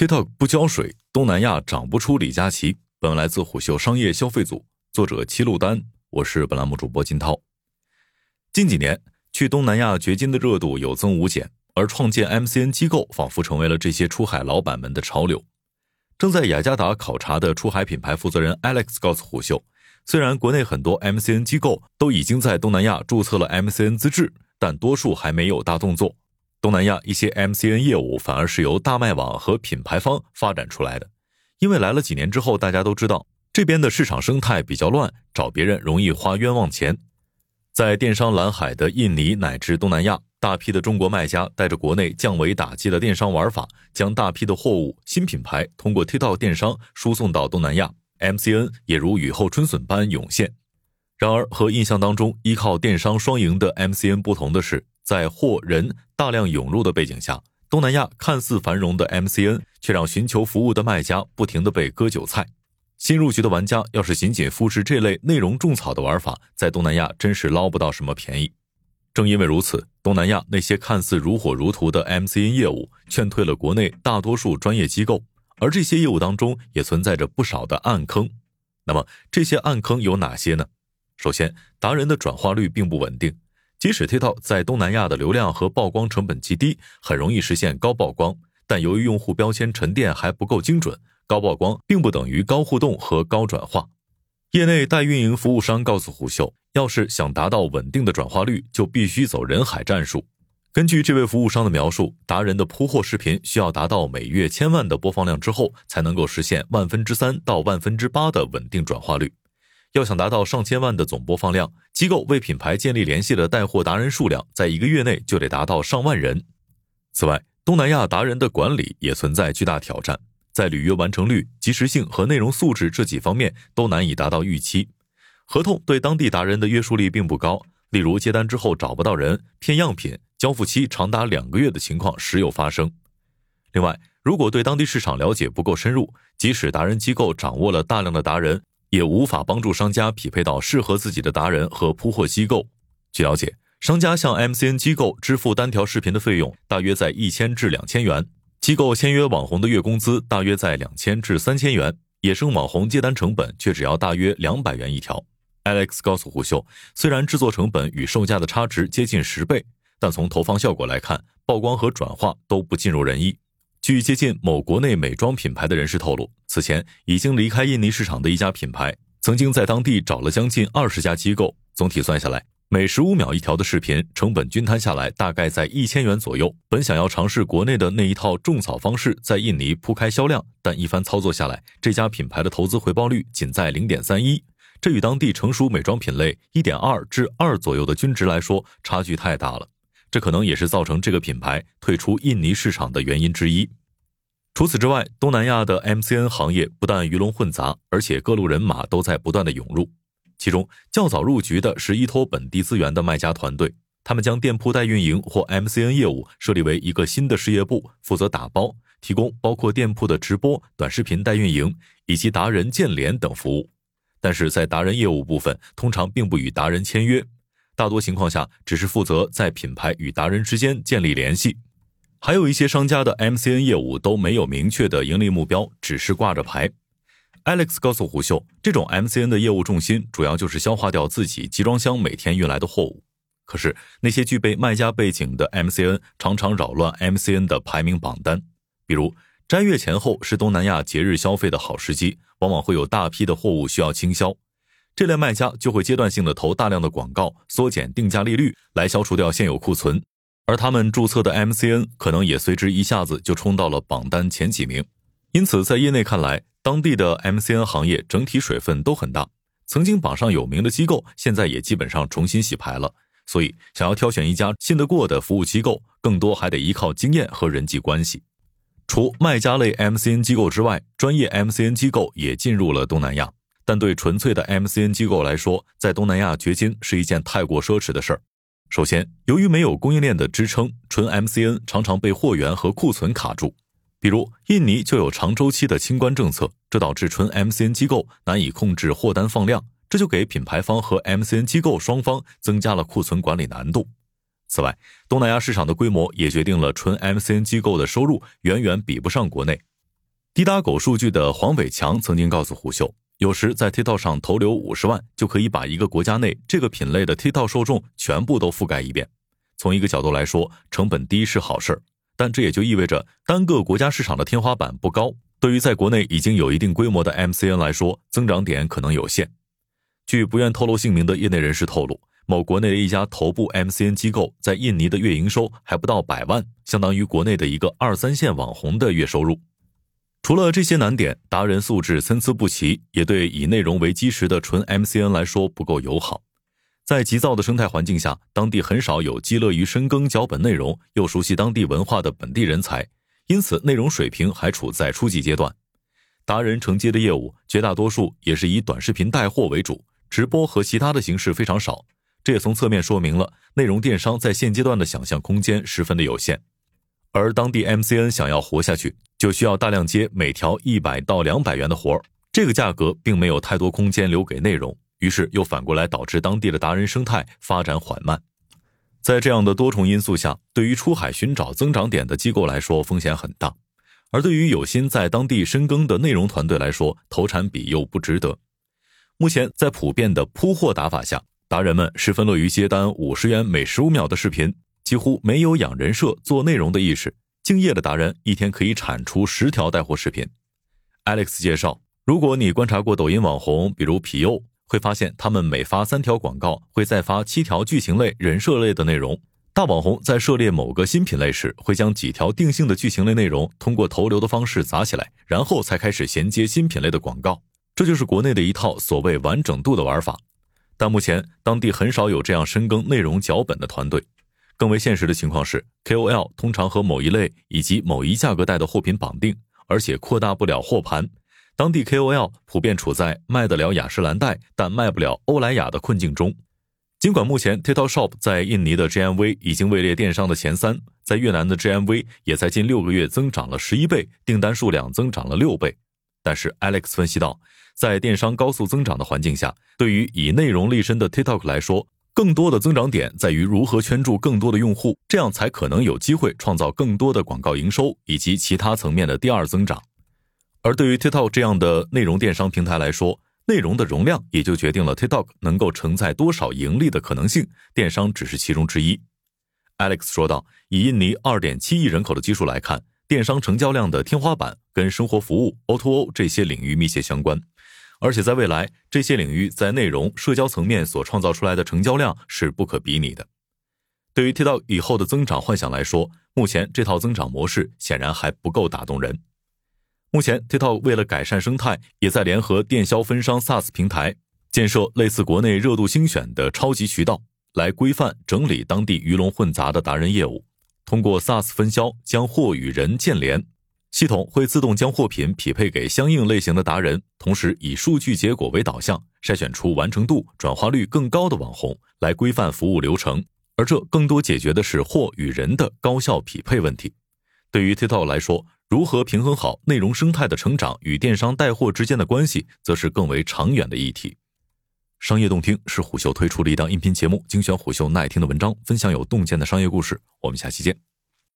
TikTok 不浇水，东南亚长不出李佳琦。本文来自虎嗅商业消费组，作者齐路丹，我是本栏目主播金涛。近几年，去东南亚掘金的热度有增无减，而创建 MCN 机构仿佛成为了这些出海老板们的潮流。正在雅加达考察的出海品牌负责人 Alex 告诉虎嗅，虽然国内很多 MCN 机构都已经在东南亚注册了 MCN 资质，但多数还没有大动作。东南亚一些 MCN 业务反而是由大麦网和品牌方发展出来的。因为来了几年之后，大家都知道这边的市场生态比较乱，找别人容易花冤枉钱。在电商蓝海的印尼乃至东南亚，大批的中国卖家带着国内降维打击的电商玩法，将大批的货物、新品牌通过 TikTok 电商输送到东南亚，MCN 也如雨后春笋般涌现。然而，和印象当中依靠电商双赢的 MCN 不同的是，在货人大量涌入的背景下。东南亚看似繁荣的 MCN，却让寻求服务的卖家不停的被割韭菜。新入局的玩家要是仅仅复制这类内容种草的玩法，在东南亚真是捞不到什么便宜。正因为如此，东南亚那些看似如火如荼的 MCN 业务，劝退了国内大多数专业机构。而这些业务当中，也存在着不少的暗坑。那么这些暗坑有哪些呢？首先，达人的转化率并不稳定。即使 TikTok 在东南亚的流量和曝光成本极低，很容易实现高曝光，但由于用户标签沉淀还不够精准，高曝光并不等于高互动和高转化。业内代运营服务商告诉虎嗅，要是想达到稳定的转化率，就必须走人海战术。根据这位服务商的描述，达人的铺货视频需要达到每月千万的播放量之后，才能够实现万分之三到万分之八的稳定转化率。要想达到上千万的总播放量，机构为品牌建立联系的带货达人数量，在一个月内就得达到上万人。此外，东南亚达人的管理也存在巨大挑战，在履约完成率、及时性和内容素质这几方面都难以达到预期。合同对当地达人的约束力并不高，例如接单之后找不到人、骗样品、交付期长达两个月的情况时有发生。另外，如果对当地市场了解不够深入，即使达人机构掌握了大量的达人，也无法帮助商家匹配到适合自己的达人和铺货机构。据了解，商家向 MCN 机构支付单条视频的费用大约在一千至两千元，机构签约网红的月工资大约在两千至三千元，野生网红接单成本却只要大约两百元一条。Alex 告诉胡秀，虽然制作成本与售价的差值接近十倍，但从投放效果来看，曝光和转化都不尽如人意。据接近某国内美妆品牌的人士透露，此前已经离开印尼市场的一家品牌，曾经在当地找了将近二十家机构，总体算下来，每十五秒一条的视频成本均摊下来大概在一千元左右。本想要尝试国内的那一套种草方式，在印尼铺开销量，但一番操作下来，这家品牌的投资回报率仅在零点三一，这与当地成熟美妆品类一点二至二左右的均值来说，差距太大了。这可能也是造成这个品牌退出印尼市场的原因之一。除此之外，东南亚的 MCN 行业不但鱼龙混杂，而且各路人马都在不断的涌入。其中较早入局的是依托本地资源的卖家团队，他们将店铺代运营或 MCN 业务设立为一个新的事业部，负责打包提供包括店铺的直播、短视频代运营以及达人建联等服务。但是在达人业务部分，通常并不与达人签约。大多情况下，只是负责在品牌与达人之间建立联系。还有一些商家的 MCN 业务都没有明确的盈利目标，只是挂着牌。Alex 告诉胡秀，这种 MCN 的业务重心主要就是消化掉自己集装箱每天运来的货物。可是那些具备卖家背景的 MCN 常常扰乱 MCN 的排名榜单。比如斋月前后是东南亚节日消费的好时机，往往会有大批的货物需要清销。这类卖家就会阶段性的投大量的广告，缩减定价利率，来消除掉现有库存，而他们注册的 MCN 可能也随之一下子就冲到了榜单前几名。因此，在业内看来，当地的 MCN 行业整体水分都很大。曾经榜上有名的机构，现在也基本上重新洗牌了。所以，想要挑选一家信得过的服务机构，更多还得依靠经验和人际关系。除卖家类 MCN 机构之外，专业 MCN 机构也进入了东南亚。但对纯粹的 MCN 机构来说，在东南亚掘金是一件太过奢侈的事儿。首先，由于没有供应链的支撑，纯 MCN 常常被货源和库存卡住。比如，印尼就有长周期的清关政策，这导致纯 MCN 机构难以控制货单放量，这就给品牌方和 MCN 机构双方增加了库存管理难度。此外，东南亚市场的规模也决定了纯 MCN 机构的收入远远比不上国内。滴答狗数据的黄伟强曾经告诉胡秀，有时在 TikTok 上投流五十万，就可以把一个国家内这个品类的 TikTok 受众全部都覆盖一遍。从一个角度来说，成本低是好事儿，但这也就意味着单个国家市场的天花板不高。对于在国内已经有一定规模的 MCN 来说，增长点可能有限。据不愿透露姓名的业内人士透露，某国内的一家头部 MCN 机构在印尼的月营收还不到百万，相当于国内的一个二三线网红的月收入。除了这些难点，达人素质参差不齐，也对以内容为基石的纯 MCN 来说不够友好。在急躁的生态环境下，当地很少有既乐于深耕脚本内容又熟悉当地文化的本地人才，因此内容水平还处在初级阶段。达人承接的业务绝大多数也是以短视频带货为主。直播和其他的形式非常少，这也从侧面说明了内容电商在现阶段的想象空间十分的有限。而当地 MCN 想要活下去，就需要大量接每条一百到两百元的活儿，这个价格并没有太多空间留给内容，于是又反过来导致当地的达人生态发展缓慢。在这样的多重因素下，对于出海寻找增长点的机构来说风险很大，而对于有心在当地深耕的内容团队来说，投产比又不值得。目前，在普遍的铺货打法下，达人们十分乐于接单五十元每十五秒的视频，几乎没有养人设做内容的意识。敬业的达人一天可以产出十条带货视频。Alex 介绍，如果你观察过抖音网红，比如皮佑，会发现他们每发三条广告，会再发七条剧情类、人设类的内容。大网红在涉猎某个新品类时，会将几条定性的剧情类内容通过投流的方式砸起来，然后才开始衔接新品类的广告。这就是国内的一套所谓完整度的玩法，但目前当地很少有这样深耕内容脚本的团队。更为现实的情况是，KOL 通常和某一类以及某一价格带的货品绑定，而且扩大不了货盘。当地 KOL 普遍处在卖得了雅诗兰黛，但卖不了欧莱雅的困境中。尽管目前 TikTok Shop 在印尼的 GMV 已经位列电商的前三，在越南的 GMV 也在近六个月增长了十一倍，订单数量增长了六倍。但是 Alex 分析到。在电商高速增长的环境下，对于以内容立身的 TikTok 来说，更多的增长点在于如何圈住更多的用户，这样才可能有机会创造更多的广告营收以及其他层面的第二增长。而对于 TikTok 这样的内容电商平台来说，内容的容量也就决定了 TikTok 能够承载多少盈利的可能性，电商只是其中之一。Alex 说道：“以印尼2.7亿人口的基数来看，电商成交量的天花板跟生活服务、O2O 这些领域密切相关。”而且在未来，这些领域在内容、社交层面所创造出来的成交量是不可比拟的。对于 TikTok 以后的增长幻想来说，目前这套增长模式显然还不够打动人。目前，TikTok 为了改善生态，也在联合电销分商 SaaS 平台，建设类似国内热度星选的超级渠道，来规范整理当地鱼龙混杂的达人业务，通过 SaaS 分销将货与人建联。系统会自动将货品匹配给相应类型的达人，同时以数据结果为导向，筛选出完成度、转化率更高的网红，来规范服务流程。而这更多解决的是货与人的高效匹配问题。对于 TikTok 来说，如何平衡好内容生态的成长与电商带货之间的关系，则是更为长远的议题。商业洞听是虎嗅推出的一档音频节目，精选虎嗅耐听的文章，分享有洞见的商业故事。我们下期见。